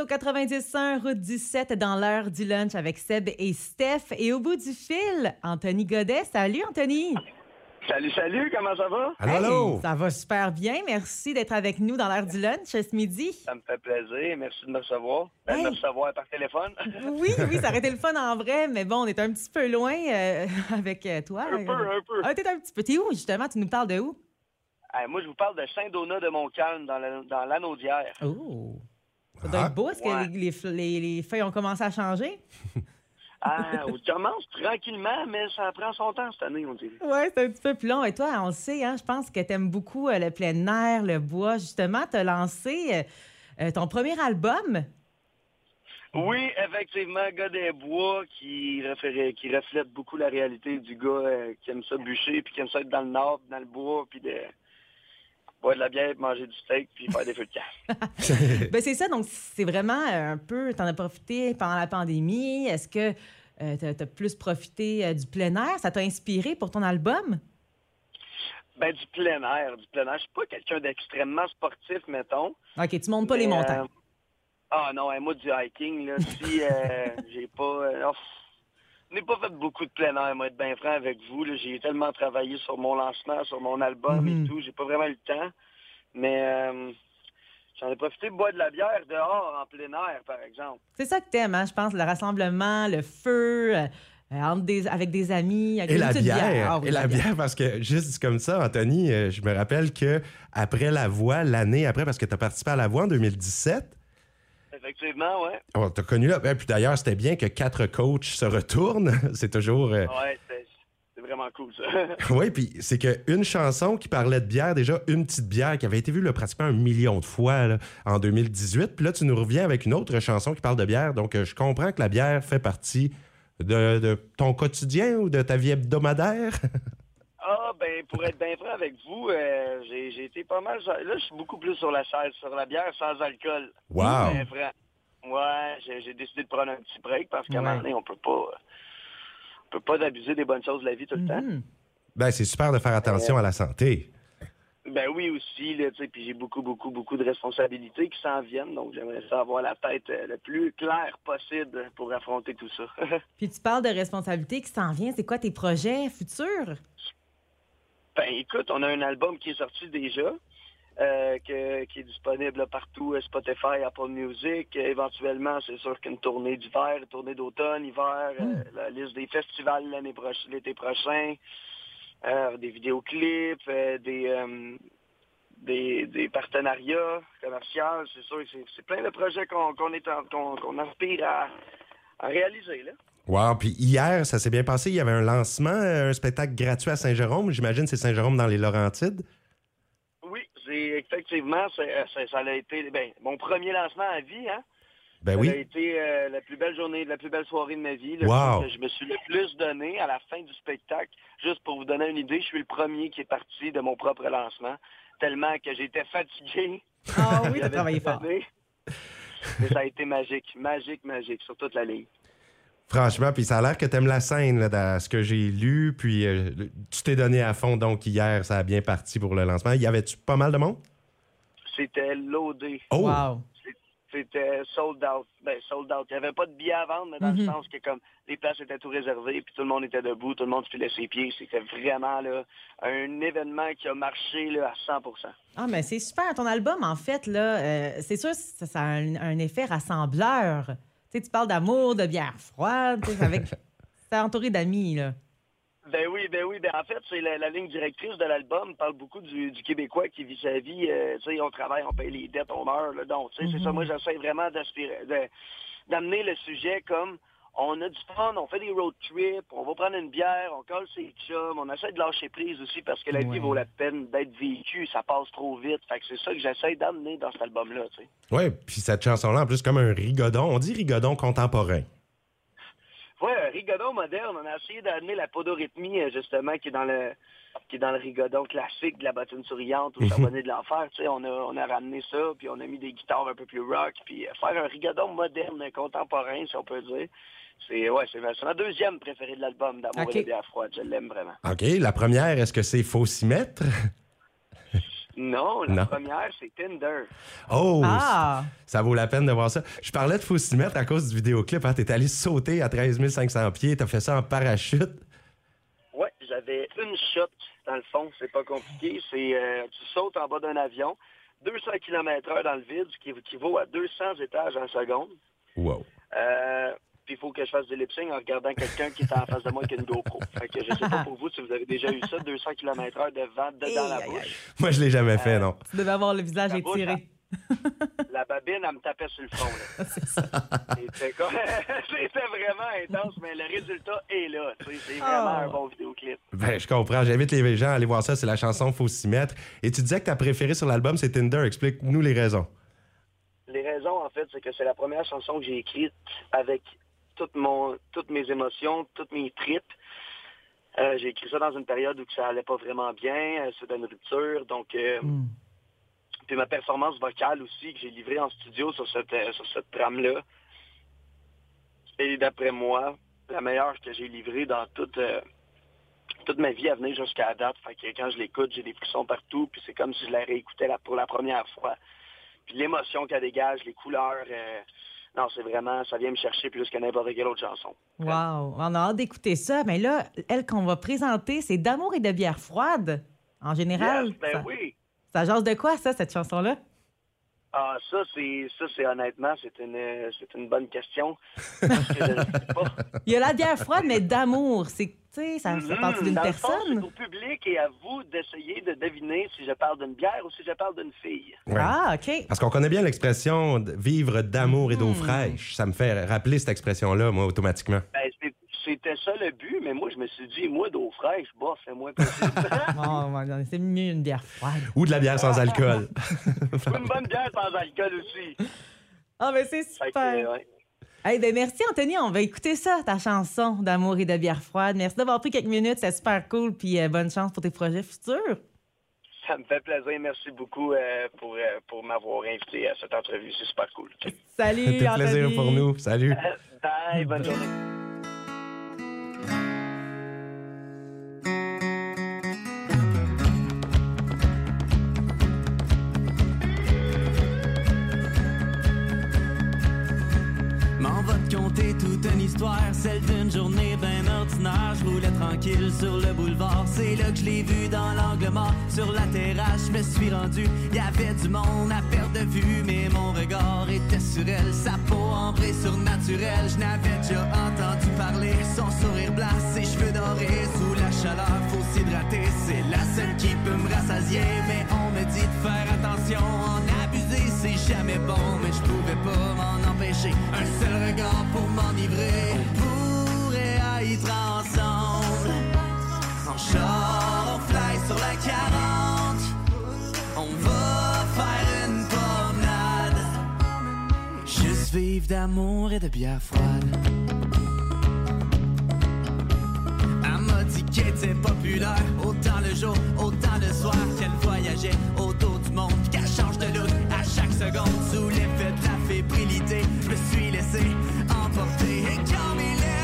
Au 91 route 17 dans l'heure du lunch avec Seb et Steph. Et au bout du fil, Anthony Godet. Salut, Anthony. Salut, salut, comment ça va? Allô, allô? Ça va super bien. Merci d'être avec nous dans l'heure du lunch ce midi. Ça me fait plaisir. Merci de me recevoir. Ben, Hey. De me recevoir par téléphone. Oui, oui, ça aurait été le fun en vrai, mais bon, on est un petit peu loin euh, avec euh, toi. un peu, un peu. Ah, t'es un petit peu. T'es où, justement? Tu nous parles de où? Hey, moi, je vous parle de Saint-Donat de Montcalm dans la- dans l'anneau d'hier. Oh. Ça doit être beau. Est-ce Ouais. que les, les les- les feuilles ont commencé à changer? Ah, on commence tranquillement, mais ça prend son temps cette année, on dirait. Oui, c'est un petit peu plus long. Et toi, on le sait, hein, je pense que tu aimes beaucoup euh, le plein air, le bois. Justement, tu as lancé euh, euh, ton premier album? Oui, effectivement, gars des bois qui, référait- qui reflète beaucoup la réalité du gars euh, qui aime ça bûcher, puis qui aime ça être dans le nord, dans le bois, puis de boire de la bière, manger du steak, puis faire des feux de camp. Ben, c'est ça, donc c'est vraiment euh, un peu, tu en as profité pendant la pandémie. Est-ce que tu as, plus profité euh, du plein air? Ça t'a inspiré pour ton album? Ben, du plein air, du plein air. Je suis pas quelqu'un d'extrêmement sportif, mettons. OK, tu montes pas les Mais, montagnes. euh, ah non, hein, moi du hiking, là, si euh, j'ai pas. Je n'ai pas fait beaucoup de plein air, moi, être bien franc avec vous. là. J'ai tellement travaillé sur mon lancement, sur mon album Mhm. et tout. J'ai pas vraiment eu le temps. Mais euh, j'en ai profité de boire de la bière dehors, en plein air, par exemple. C'est ça que t'aimes, hein, je pense, le rassemblement, le feu, euh, euh, entre des- avec des amis. avec Et une la bière, Ah oui, et la bière, parce que juste comme ça, Anthony, je me rappelle que après la voix, l'année après, parce que tu as participé à la voix en 2017, Effectivement, ouais. on t'a connu là. Puis d'ailleurs, c'était bien que quatre coachs se retournent. C'est toujours. euh, Ouais, c'est vraiment cool, ça. Oui, puis c'est qu'une chanson qui parlait de bière, déjà une petite bière qui avait été vue là, pratiquement un million de fois là, en 2018. Puis là, tu nous reviens avec une autre chanson qui parle de bière. Donc, euh, je comprends que la bière fait partie de, de ton quotidien ou de ta vie hebdomadaire. Ah, ben, pour être bien franc avec vous, euh, j'ai j'ai été pas mal. Là, je suis beaucoup plus sur la chaise, sur la bière sans alcool. Wow! Bien franc. Ouais, j'ai décidé de prendre un petit break parce qu'à un moment donné, on peut pas. On peut pas abuser des bonnes choses de la vie tout le temps. Mhm. Ben, c'est super de faire attention à la santé. Ben oui aussi, là, tu sais, puis j'ai beaucoup, beaucoup, beaucoup de responsabilités qui s'en viennent, donc j'aimerais ça avoir la tête euh, le plus claire possible pour affronter tout ça. Puis tu parles de responsabilité qui s'en vient. C'est quoi tes projets futurs? Ben écoute, on a un album qui est sorti déjà, euh, que- qui est disponible là, partout, euh, Spotify, Apple Music. Euh, éventuellement, c'est sûr qu'une tournée d'hiver, une tournée d'automne, hiver, euh, la liste des festivals l'année prochaine, l'été prochain, euh, des vidéoclips, des, des, des partenariats commerciaux. C'est sûr que c'est, plein de projets qu'on, est aspire à, à réaliser. Là. Wow! Puis hier, ça s'est bien passé. Il y avait un lancement, un spectacle gratuit à Saint-Jérôme. J'imagine que c'est Saint-Jérôme dans les Laurentides. Effectivement, euh, ça a été ben, mon premier lancement à vie, hein? Ben Ça a été euh, la plus belle journée, la plus belle soirée de ma vie. Le Wow. coup que je me suis le plus donné à la fin du spectacle. Juste pour vous donner une idée, je suis le premier qui est parti de mon propre lancement, tellement que j'étais fatigué. Ah oui, t'as travaillé fort. donné. Mais ça a été magique, magique, magique, sur toute la ligne. Franchement, puis ça a l'air que t'aimes la scène, là, dans ce que j'ai lu. Puis euh, tu t'es donné à fond, donc hier, ça a bien parti pour le lancement. Y avait-tu pas mal de monde? C'était loadé. Oh! Wow. C'était sold out. Ben, sold out. Il n'y avait pas de billets à vendre, mais dans le sens que comme les places étaient tout réservées, puis tout le monde était debout, tout le monde filait ses pieds. C'était vraiment là, un événement qui a marché là, à 100% Ah, mais c'est super. Ton album, en fait, là, euh, c'est sûr, ça, ça a un, un effet rassembleur. Tu sais, tu parles d'amour, de bière froide, tu sais, avec... T'es entouré d'amis, là. Ben oui, ben oui. Ben en fait, c'est la, la ligne directrice de l'album parle beaucoup du, du Québécois qui vit sa vie. euh, tu sais, on travaille, on paye les dettes, on meurt. Là, donc, tu sais, c'est ça. Moi, j'essaie vraiment d'aspirer, d'amener le sujet comme on a du fun, on fait des road trips, on va prendre une bière, on colle ses chums, on essaie de lâcher prise aussi parce que la Ouais. vie vaut la peine d'être vécue, ça passe trop vite. Fait que c'est ça que j'essaie d'amener dans cet album-là, tu sais. Ouais, puis cette chanson-là, en plus, comme un rigodon. On dit rigodon contemporain. Ouais, un rigodon moderne. On a essayé d'amener la podorythmie, euh, justement, qui est dans le qui est dans le rigodon classique de la bottine souriante ou charbonnet de l'enfer. Tu sais, on a, on a ramené ça, puis on a mis des guitares un peu plus rock, puis euh, faire un rigodon moderne, contemporain, si on peut dire. C'est ouais, c'est ma, c'est ma deuxième préférée de l'album, D'amour Ok. et de bière froide. Je l'aime vraiment. OK, la première, est-ce que c'est Faut s'y mettre? Non, la Non. première, c'est Tinder. Oh, Ah! ça vaut la peine de voir ça. Je parlais de Faucimètre à cause du vidéoclip. Hein. T'es allé sauter à 13 500 pieds. T'as fait ça en parachute. Ouais, j'avais une shot, dans le fond, c'est pas compliqué. C'est euh, tu sautes en bas d'un avion, 200 km heure dans le vide, ce qui équivaut à 200 étages en seconde. Wow. Euh, puis il faut que je fasse du lip sync en regardant quelqu'un qui est en face de moi avec une GoPro. Fait que je sais pas pour vous si vous avez déjà eu ça, 200 km heure de vent dedans la bouche. Moi, je l'ai jamais fait, non. Tu devais avoir le visage La bouche, étiré. La babine, elle me tapait sur le front. Là. C'était vraiment intense, mais le résultat est là. C'est vraiment Oh. un bon vidéoclip. Ben, je comprends. J'invite les gens à aller voir ça. C'est la chanson Faucimètre. Et tu disais que ta préférée sur l'album, c'est Tinder. Explique-nous les raisons. Les raisons, en fait, c'est que c'est la première chanson que j'ai écrite avec mon, toutes mes émotions, toutes mes tripes. Euh, j'ai écrit ça dans une période où ça allait pas vraiment bien, euh, c'était une rupture, donc euh, Hmm. puis ma performance vocale aussi que j'ai livrée en studio sur cette euh, sur cette trame là. Et d'après moi, la meilleure que j'ai livrée dans toute euh, toute ma vie à venir jusqu'à la date. Fait que quand je l'écoute, j'ai des frissons partout, puis c'est comme si je la réécoutais la- pour la première fois. Puis l'émotion qu'elle dégage, les couleurs, euh, non, c'est vraiment, ça vient me chercher plus que n'importe quelle autre chanson. Wow! On a hâte d'écouter ça. Mais là, elle qu'on va présenter, c'est D'amour et de bière froide. En général, Yes, ben ça, oui. ça jase de quoi, ça, cette chanson-là? Ah, ça, c'est, ça, c'est honnêtement, c'est une, c'est une bonne question. Parce que je sais pas. Il y a la bière froide, mais d'amour. C'est, tu sais, ça, ça parle Mhm, d'une personne? c'est au public et à vous d'essayer de deviner si je parle d'une bière ou si je parle d'une fille. Ouais. Ah, OK. Parce qu'on connaît bien l'expression de vivre d'amour et d'eau fraîche. Ça me fait rappeler cette expression-là, moi, automatiquement. Ben, c'était ça le but, mais moi, je me suis dit, moi, d'eau fraîche, bof, c'est moins possible. Ouais, c'est mieux une bière froide. Ou de la bière sans alcool. une bonne bière sans alcool aussi. Ah, ben c'est que, super. ouais. Hey, ben merci, Anthony. On va écouter ça, ta chanson d'amour et de bière froide. Merci d'avoir pris quelques minutes. C'est super cool. Puis euh, bonne chance pour tes projets futurs. Ça me fait plaisir. Merci beaucoup euh, pour, euh, pour m'avoir invité à cette entrevue. C'est super cool. Salut, C'était un plaisir pour nous. Salut. Bye, bonne journée. Je roulais tranquille sur le boulevard, c'est là que je l'ai vu dans l'angle mort. Sur la terrasse, je me suis rendu, y avait du monde à perte de vue, mais mon regard était sur elle. Sa peau ambrée surnaturelle, je n'avais déjà entendu parler. Son sourire blanc, ses cheveux dorés, sous la chaleur, faut s'hydrater. C'est la seule qui peut me rassasier, mais on me dit de faire attention, en abuser c'est jamais bon, mais je pouvais pas m'en empêcher. Un seul regard pour m'enivrer. Être ensemble. On fly sur la 40. On va faire une promenade. Juste vivre d'amour et de bière froide. Elle m'a qu'elle était populaire, autant le jour, autant le soir, qu'elle voyageait autour du monde, qu'elle change de look à chaque seconde sous l'effet de la fébrilité. Je me suis laissé emporter et quand mes lèvres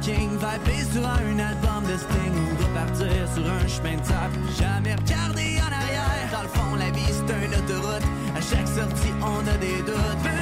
parking, vibrer sur un album de Sting ou repartir sur un chemin de sable. Jamais regarder en arrière. Dans le fond, la vie c'est une autoroute. À chaque sortie, on a des doutes.